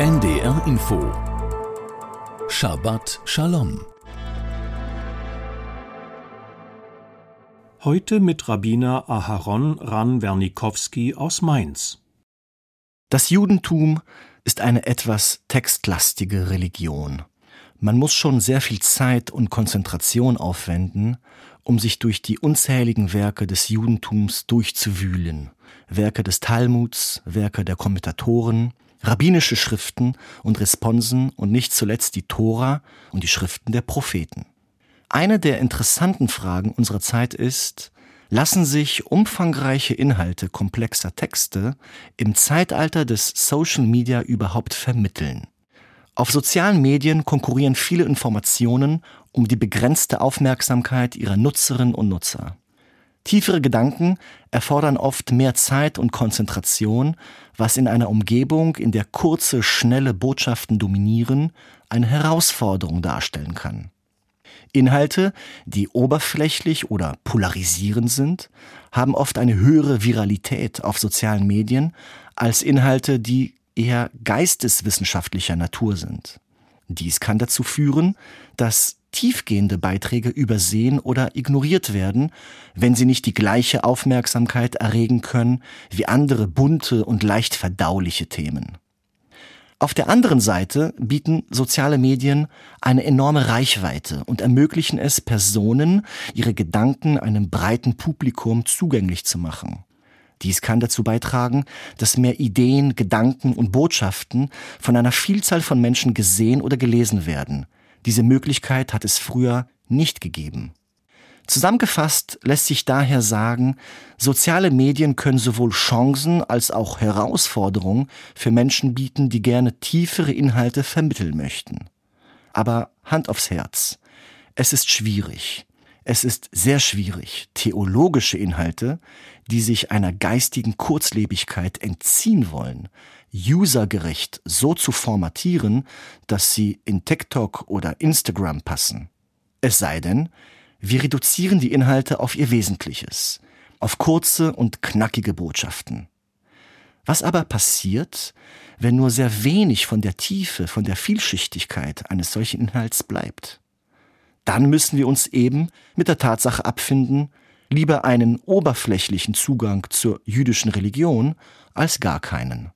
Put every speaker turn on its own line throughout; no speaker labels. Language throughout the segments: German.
NDR Info Shabbat Shalom
Heute mit Rabbiner Aharon Ran Wernikowski aus Mainz.
Das Judentum ist eine etwas textlastige Religion. Man muss schon sehr viel Zeit und Konzentration aufwenden, um sich durch die unzähligen Werke des Judentums durchzuwühlen. Werke des Talmuds, Werke der Kommentatoren, rabbinische Schriften und Responsen und nicht zuletzt die Tora und die Schriften der Propheten. Eine der interessanten Fragen unserer Zeit ist, lassen sich umfangreiche Inhalte komplexer Texte im Zeitalter des Social Media überhaupt vermitteln? Auf sozialen Medien konkurrieren viele Informationen um die begrenzte Aufmerksamkeit ihrer Nutzerinnen und Nutzer. Tiefere Gedanken erfordern oft mehr Zeit und Konzentration, was in einer Umgebung, in der kurze, schnelle Botschaften dominieren, eine Herausforderung darstellen kann. Inhalte, die oberflächlich oder polarisierend sind, haben oft eine höhere Viralität auf sozialen Medien als Inhalte, die eher geisteswissenschaftlicher Natur sind. Dies kann dazu führen, dass tiefgehende Beiträge übersehen oder ignoriert werden, wenn sie nicht die gleiche Aufmerksamkeit erregen können wie andere bunte und leicht verdauliche Themen. Auf der anderen Seite bieten soziale Medien eine enorme Reichweite und ermöglichen es Personen, ihre Gedanken einem breiten Publikum zugänglich zu machen. Dies kann dazu beitragen, dass mehr Ideen, Gedanken und Botschaften von einer Vielzahl von Menschen gesehen oder gelesen werden. Diese Möglichkeit hat es früher nicht gegeben. Zusammengefasst lässt sich daher sagen, soziale Medien können sowohl Chancen als auch Herausforderungen für Menschen bieten, die gerne tiefere Inhalte vermitteln möchten. Aber Hand aufs Herz. Es ist schwierig. Es ist sehr schwierig, theologische Inhalte, die sich einer geistigen Kurzlebigkeit entziehen wollen, usergerecht so zu formatieren, dass sie in TikTok oder Instagram passen. Es sei denn, wir reduzieren die Inhalte auf ihr Wesentliches, auf kurze und knackige Botschaften. Was aber passiert, wenn nur sehr wenig von der Tiefe, von der Vielschichtigkeit eines solchen Inhalts bleibt? Dann müssen wir uns eben mit der Tatsache abfinden, lieber einen oberflächlichen Zugang zur jüdischen Religion als gar keinen.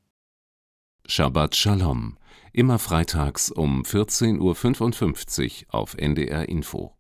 Shabbat Shalom. Immer freitags um 14.55 Uhr auf NDR Info.